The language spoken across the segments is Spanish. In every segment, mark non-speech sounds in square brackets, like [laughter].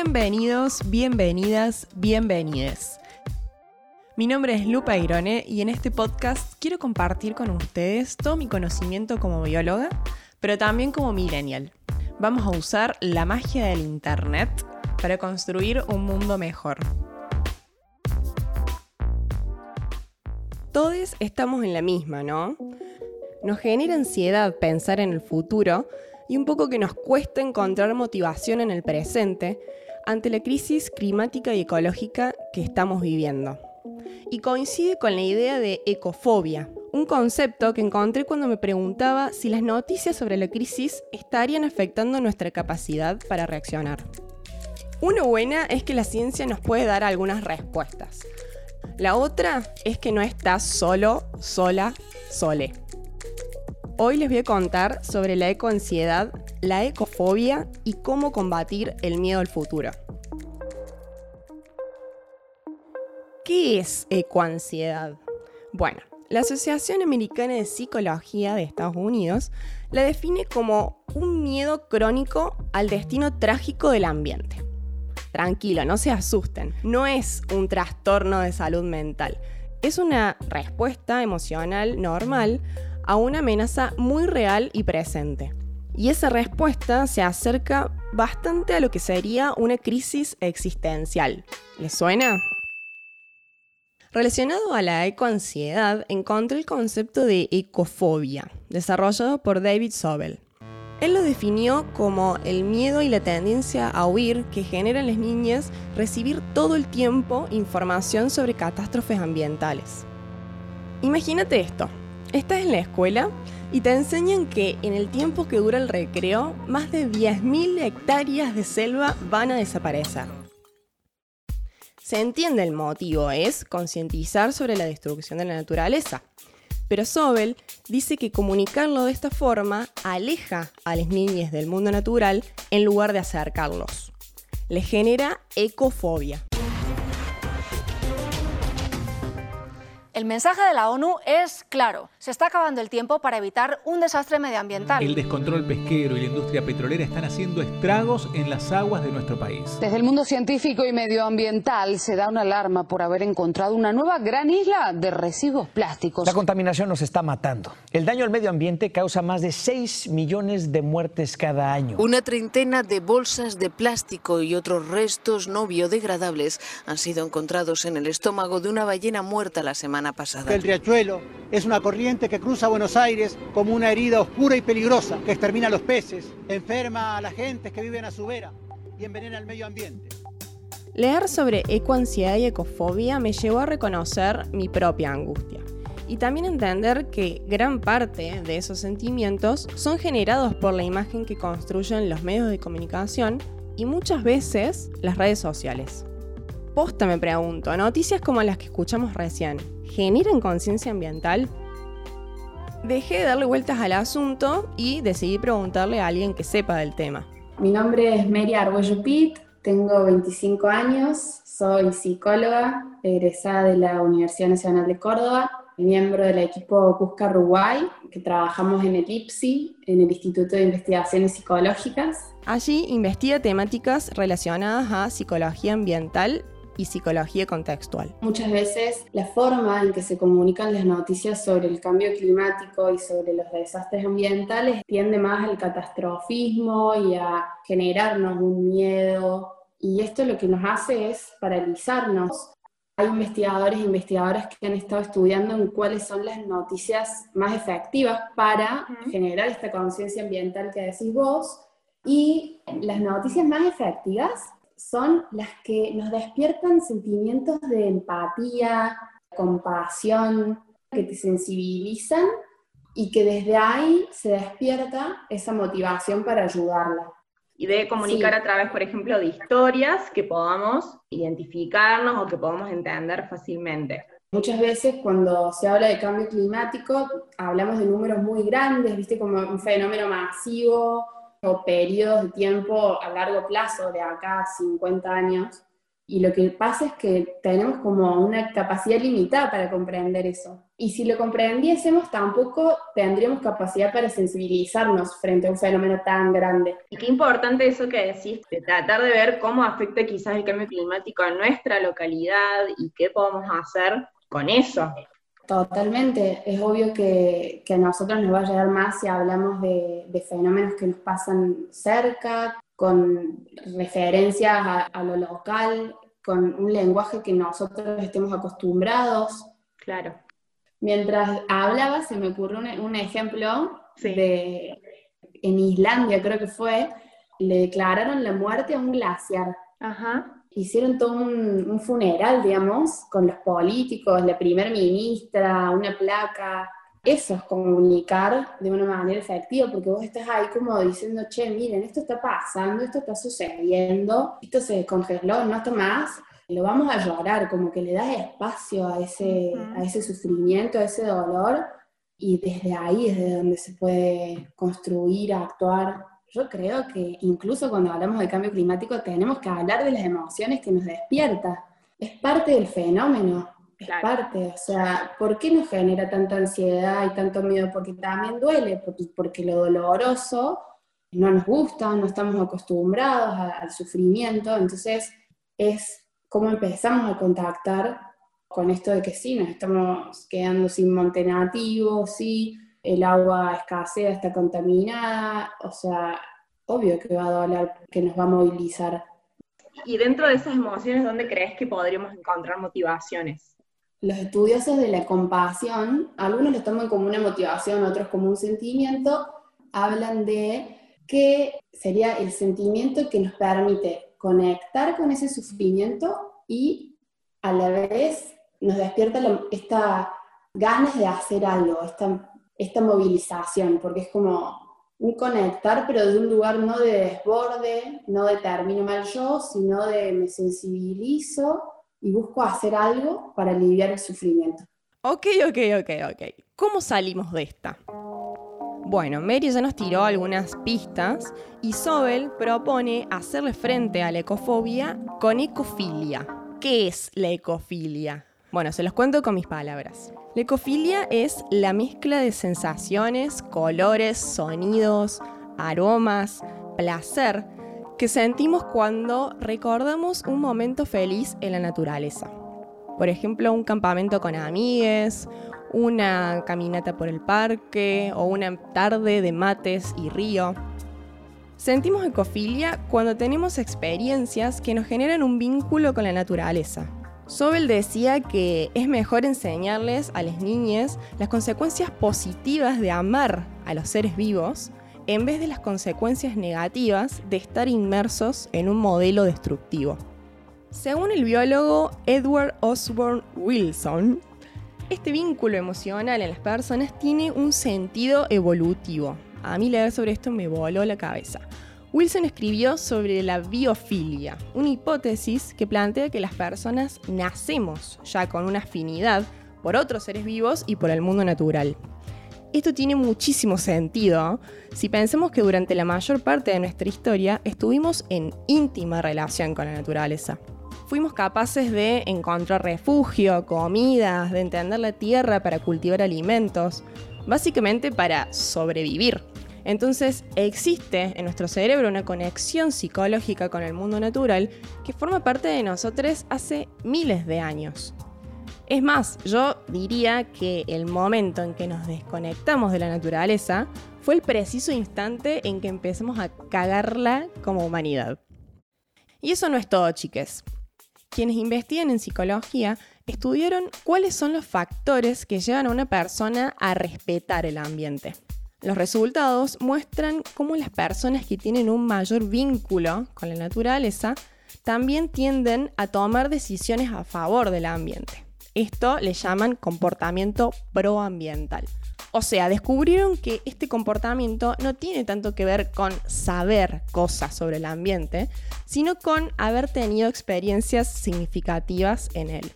Bienvenidos, bienvenidas, bienvenides. Mi nombre es Lupa Irone y en este podcast quiero compartir con ustedes todo mi conocimiento como bióloga, pero también como millennial. Vamos a usar la magia del Internet para construir un mundo mejor. Todos estamos en la misma, ¿no? Nos genera ansiedad pensar en el futuro y un poco que nos cuesta encontrar motivación en el presente ante la crisis climática y ecológica que estamos viviendo. Y coincide con la idea de ecofobia, un concepto que encontré cuando me preguntaba si las noticias sobre la crisis estarían afectando nuestra capacidad para reaccionar. Una buena es que la ciencia nos puede dar algunas respuestas. La otra es que no estás solo, sola, sole. Hoy les voy a contar sobre la ecoansiedad, la ecofobia y cómo combatir el miedo al futuro. ¿Qué es ecoansiedad? Bueno, la Asociación Americana de Psicología de Estados Unidos la define como un miedo crónico al destino trágico del ambiente. Tranquilo, no se asusten, no es un trastorno de salud mental, es una respuesta emocional normal a una amenaza muy real y presente. Y esa respuesta se acerca bastante a lo que sería una crisis existencial. ¿Les suena? Relacionado a la ecoansiedad, encontré el concepto de ecofobia, desarrollado por David Sobel. Él lo definió como el miedo y la tendencia a huir que generan las niñas recibir todo el tiempo información sobre catástrofes ambientales. Imagínate esto, Estás en la escuela y te enseñan que en el tiempo que dura el recreo, más de 10.000 hectáreas de selva van a desaparecer. Se entiende el motivo, es concientizar sobre la destrucción de la naturaleza. Pero Sobel dice que comunicarlo de esta forma aleja a las niñas del mundo natural en lugar de acercarlos. Les genera ecofobia. El mensaje de la ONU es claro. Se está acabando el tiempo para evitar un desastre medioambiental. El descontrol pesquero y la industria petrolera están haciendo estragos en las aguas de nuestro país. Desde el mundo científico y medioambiental se da una alarma por haber encontrado una nueva gran isla de residuos plásticos. La contaminación nos está matando. El daño al medio ambiente causa más de 6 millones de muertes cada año. Una treintena de bolsas de plástico y otros restos no biodegradables han sido encontrados en el estómago de una ballena muerta la semana pasada. El riachuelo es una corriente que cruza Buenos Aires como una herida oscura y peligrosa que extermina a los peces, enferma a la gente que viven a su vera y envenena el medio ambiente. Leer sobre ecoansiedad y ecofobia me llevó a reconocer mi propia angustia y también entender que gran parte de esos sentimientos son generados por la imagen que construyen los medios de comunicación y muchas veces las redes sociales. Posta me pregunto, noticias como las que escuchamos recién, ¿generan conciencia ambiental? Dejé de darle vueltas al asunto y decidí preguntarle a alguien que sepa del tema. Mi nombre es Mary Arguello Pitt, tengo 25 años, soy psicóloga, egresada de la Universidad Nacional de Córdoba, miembro del equipo Cusca Uruguay, que trabajamos en el IPSI, en el Instituto de Investigaciones Psicológicas. Allí investiga temáticas relacionadas a psicología ambiental y psicología contextual. Muchas veces la forma en que se comunican las noticias sobre el cambio climático y sobre los desastres ambientales tiende más al catastrofismo y a generarnos un miedo. Y esto lo que nos hace es paralizarnos. Hay investigadores e investigadoras que han estado estudiando en cuáles son las noticias más efectivas para generar esta conciencia ambiental que decís vos. Y las noticias más efectivas son las que nos despiertan sentimientos de empatía, compasión, que te sensibilizan y que desde ahí se despierta esa motivación para ayudarla. Y de comunicar a través, por ejemplo, de historias que podamos identificarnos o que podamos entender fácilmente. Muchas veces cuando se habla de cambio climático hablamos de números muy grandes, viste como un fenómeno masivo, o periodos de tiempo a largo plazo, de acá a 50 años, Y lo que pasa es que tenemos como una capacidad limitada para comprender eso. Y si lo comprendiésemos, tampoco tendríamos capacidad para sensibilizarnos frente a un fenómeno tan grande. Y qué importante eso que decís, de tratar de ver cómo afecta quizás el cambio climático a nuestra localidad y qué podemos hacer con eso. Totalmente. Es obvio que, que, a nosotros nos va a llegar más si hablamos de, de fenómenos que nos pasan cerca, con referencias a, lo local, con un lenguaje que nosotros estemos acostumbrados. Claro. Mientras hablaba, se me ocurrió un, ejemplo de en Islandia, creo que fue, le declararon la muerte a un glaciar. Ajá. Hicieron todo un, un funeral, digamos, con los políticos, la primer ministra, una placa, eso es comunicar de una manera efectiva, porque vos estás ahí como diciendo, che, miren, esto está pasando, esto está sucediendo, esto se congeló, no está más, lo vamos a llorar, como que le das espacio a ese, a ese sufrimiento, a ese dolor, y desde ahí es de donde se puede construir, actuar. Yo creo que incluso cuando hablamos de cambio climático tenemos que hablar de las emociones que nos despierta. Es parte del fenómeno, es parte, o sea, ¿por qué nos genera tanta ansiedad y tanto miedo? Porque también duele, porque, lo doloroso no nos gusta, no estamos acostumbrados al sufrimiento, entonces es como empezamos a contactar con esto de que sí, nos estamos quedando sin monte nativo, sí, el agua escasea, está contaminada, o sea, obvio que va a doler, que nos va a movilizar. Y dentro de esas emociones, ¿dónde crees que podríamos encontrar motivaciones? los estudiosos de la compasión, algunos lo toman como una motivación, otros como un sentimiento, hablan de que sería el sentimiento que nos permite conectar con ese sufrimiento y a la vez nos despierta esta ganas de hacer algo, esta, esta movilización, porque es como un conectar, pero de un lugar no de desborde, no de termino mal yo, sino de me sensibilizo y busco hacer algo para aliviar el sufrimiento. Ok, ok, ok, ok. ¿Cómo salimos de esta? Bueno, Mary ya nos tiró algunas pistas y Sobel propone hacerle frente a la ecofobia con ecofilia. ¿Qué es la ecofilia? Bueno, se los cuento con mis palabras. La ecofilia es la mezcla de sensaciones, colores, sonidos, aromas, placer que sentimos cuando recordamos un momento feliz en la naturaleza. Por ejemplo, un campamento con amigues, una caminata por el parque o una tarde de mates y río. Sentimos ecofilia cuando tenemos experiencias que nos generan un vínculo con la naturaleza. Sobel decía que es mejor enseñarles a las niñas las consecuencias positivas de amar a los seres vivos en vez de las consecuencias negativas de estar inmersos en un modelo destructivo. Según el biólogo Edward Osborne Wilson, este vínculo emocional en las personas tiene un sentido evolutivo. A mí leer sobre esto me voló la cabeza. Wilson escribió sobre la biofilia, una hipótesis que plantea que las personas nacemos ya con una afinidad por otros seres vivos y por el mundo natural. Esto tiene muchísimo sentido si pensamos que durante la mayor parte de nuestra historia estuvimos en íntima relación con la naturaleza. Fuimos capaces de encontrar refugio, comidas, de entender la tierra para cultivar alimentos, básicamente para sobrevivir. Entonces existe en nuestro cerebro una conexión psicológica con el mundo natural que forma parte de nosotros hace miles de años. Es más, yo diría que el momento en que nos desconectamos de la naturaleza fue el preciso instante en que empezamos a cagarla como humanidad. Y eso no es todo, chiques. Quienes investigan en psicología estudiaron cuáles son los factores que llevan a una persona a respetar el ambiente. Los resultados muestran cómo las personas que tienen un mayor vínculo con la naturaleza también tienden a tomar decisiones a favor del ambiente. Esto le llaman comportamiento proambiental. O sea, descubrieron que este comportamiento no tiene tanto que ver con saber cosas sobre el ambiente, sino con haber tenido experiencias significativas en él.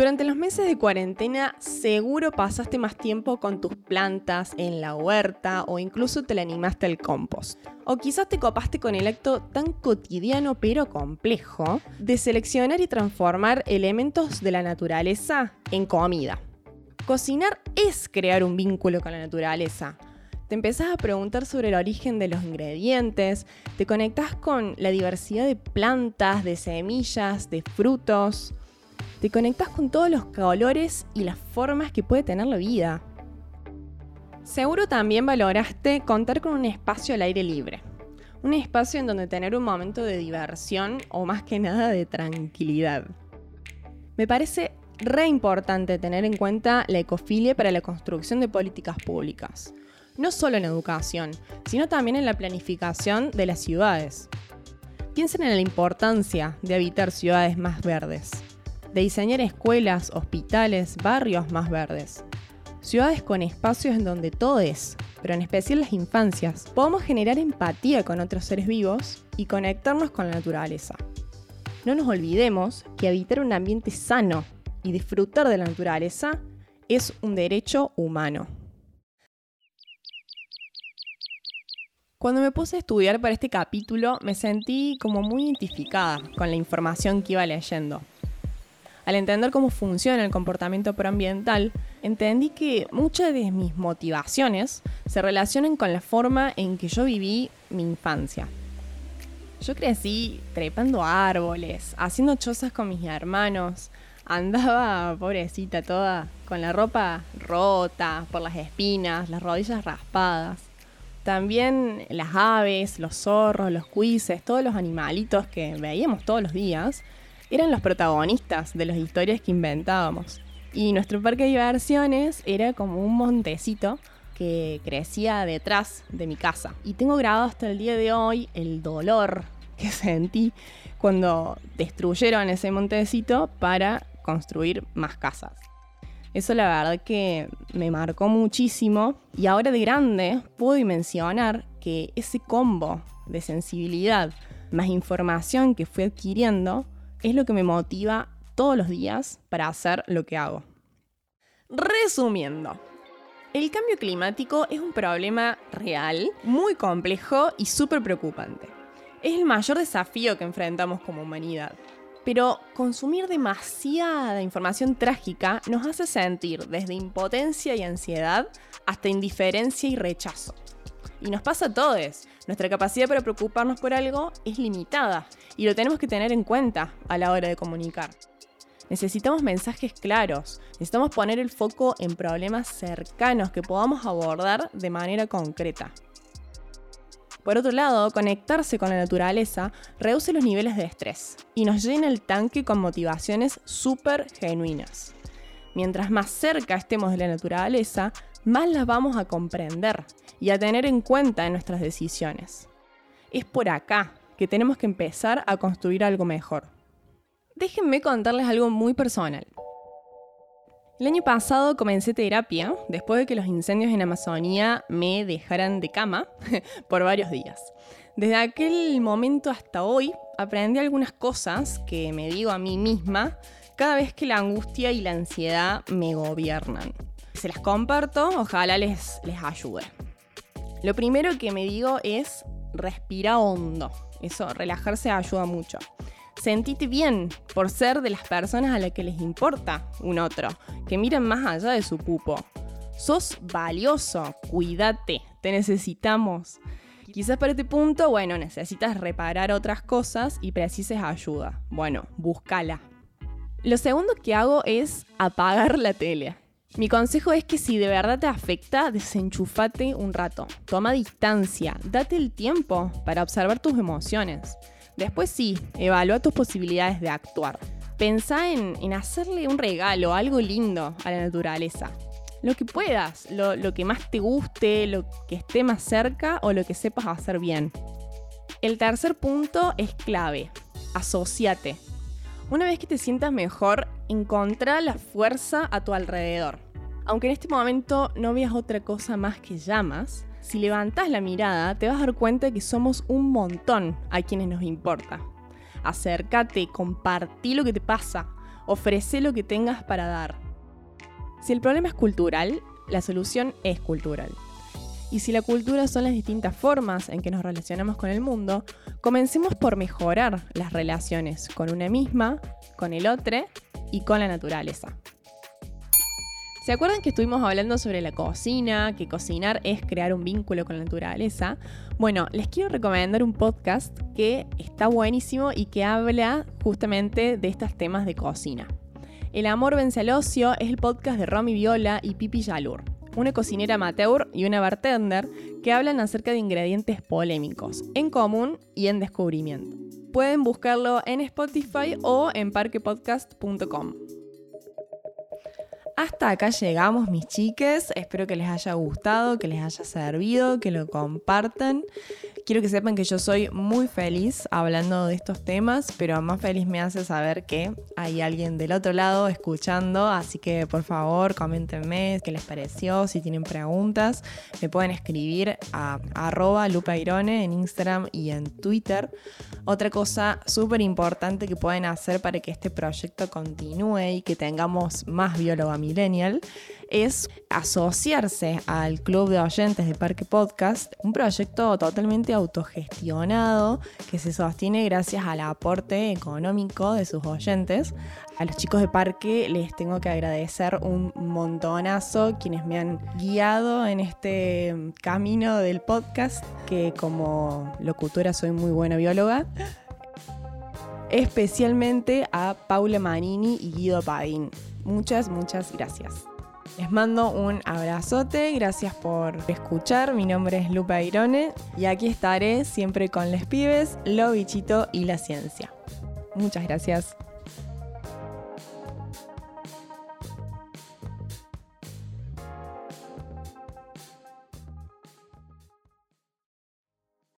Durante los meses de cuarentena seguro pasaste más tiempo con tus plantas en la huerta o incluso te la animaste al compost. O quizás te copaste con el acto tan cotidiano pero complejo de seleccionar y transformar elementos de la naturaleza en comida. Cocinar es crear un vínculo con la naturaleza. Te empezás a preguntar sobre el origen de los ingredientes, te conectas con la diversidad de plantas, de semillas, de frutos te conectas con todos los colores y las formas que puede tener la vida. Seguro también valoraste contar con un espacio al aire libre. Un espacio en donde tener un momento de diversión o más que nada de tranquilidad. Me parece re importante tener en cuenta la ecofilia para la construcción de políticas públicas. No solo en educación, sino también en la planificación de las ciudades. Piensen en la importancia de habitar ciudades más verdes de diseñar escuelas, hospitales, barrios más verdes. Ciudades con espacios en donde todo es, pero en especial las infancias, podamos generar empatía con otros seres vivos y conectarnos con la naturaleza. No nos olvidemos que habitar un ambiente sano y disfrutar de la naturaleza es un derecho humano. Cuando me puse a estudiar para este capítulo me sentí como muy identificada con la información que iba leyendo. Al entender cómo funciona el comportamiento proambiental, entendí que muchas de mis motivaciones se relacionan con la forma en que yo viví mi infancia. Yo crecí trepando árboles, haciendo chozas con mis hermanos, andaba, pobrecita toda, con la ropa rota, por las espinas, las rodillas raspadas. También las aves, los zorros, los cuises, todos los animalitos que veíamos todos los días, eran los protagonistas de las historias que inventábamos. Y nuestro parque de diversiones era como un montecito que crecía detrás de mi casa. Y tengo grabado hasta el día de hoy el dolor que [laughs] sentí cuando destruyeron ese montecito para construir más casas. Eso la verdad que me marcó muchísimo y ahora de grande puedo dimensionar que ese combo de sensibilidad más información que fui adquiriendo es lo que me motiva todos los días para hacer lo que hago. Resumiendo, el cambio climático es un problema real, muy complejo y súper preocupante. Es el mayor desafío que enfrentamos como humanidad. Pero consumir demasiada información trágica nos hace sentir desde impotencia y ansiedad hasta indiferencia y rechazo. Y nos pasa a todos. Nuestra capacidad para preocuparnos por algo es limitada y lo tenemos que tener en cuenta a la hora de comunicar. Necesitamos mensajes claros, necesitamos poner el foco en problemas cercanos que podamos abordar de manera concreta. Por otro lado, conectarse con la naturaleza reduce los niveles de estrés y nos llena el tanque con motivaciones súper genuinas. Mientras más cerca estemos de la naturaleza, más las vamos a comprender y a tener en cuenta en nuestras decisiones. Es por acá que tenemos que empezar a construir algo mejor. Déjenme contarles algo muy personal. El año pasado comencé terapia después de que los incendios en Amazonía me dejaran de cama [laughs] por varios días. Desde aquel momento hasta hoy aprendí algunas cosas que me digo a mí misma cada vez que la angustia y la ansiedad me gobiernan. Se las comparto, ojalá les, les ayude. Lo primero que me digo es respira hondo. Eso, relajarse ayuda mucho. Sentite bien por ser de las personas a las que les importa un otro, que miren más allá de su pupo. Sos valioso, cuídate, te necesitamos. Quizás para este punto, bueno, necesitas reparar otras cosas y precises ayuda. Bueno, búscala. Lo segundo que hago es apagar la tele. Mi consejo es que si de verdad te afecta, desenchufate un rato. Toma distancia, date el tiempo para observar tus emociones. Después sí, evalúa tus posibilidades de actuar. Pensá en, hacerle un regalo, algo lindo a la naturaleza. Lo que puedas, lo, lo que más te guste, lo que esté más cerca o lo que sepas hacer bien. El tercer punto es clave. Asociate. Una vez que te sientas mejor, encontrá la fuerza a tu alrededor. Aunque en este momento no veas otra cosa más que llamas, si levantas la mirada te vas a dar cuenta que somos un montón a quienes nos importa. Acércate, compartí lo que te pasa. Ofrece lo que tengas para dar. Si el problema es cultural, la solución es cultural. Y si la cultura son las distintas formas en que nos relacionamos con el mundo, comencemos por mejorar las relaciones con una misma, con el otro y con la naturaleza. ¿Se acuerdan que estuvimos hablando sobre la cocina, que cocinar es crear un vínculo con la naturaleza? Bueno, les quiero recomendar un podcast que está buenísimo y que habla justamente de estos temas de cocina. El amor vence al ocio es el podcast de Romy Viola y Pipi Yalur, una cocinera amateur y una bartender que hablan acerca de ingredientes polémicos, en común y en descubrimiento. Pueden buscarlo en Spotify o en parquepodcast.com. Hasta acá llegamos, mis chiques. Espero que les haya gustado, que les haya servido, que lo compartan. Quiero que sepan que yo soy muy feliz hablando de estos temas, pero más feliz me hace saber que hay alguien del otro lado escuchando. Así que por favor, coméntenme qué les pareció, si tienen preguntas. Me pueden escribir a arroba lupairone en Instagram y en Twitter. Otra cosa súper importante que pueden hacer para que este proyecto continúe y que tengamos más biólogo millennial es asociarse al Club de Oyentes de Parque Podcast, un proyecto totalmente autogestionado que se sostiene gracias al aporte económico de sus oyentes. A los chicos de Parque les tengo que agradecer un montonazo quienes me han guiado en este camino del podcast, que como locutora soy muy buena bióloga especialmente a Paula Manini y Guido Padín. Muchas, muchas gracias. Les mando un abrazote, gracias por escuchar. Mi nombre es Lupa Irone y aquí estaré siempre con les pibes, lo bichito y la ciencia. Muchas gracias.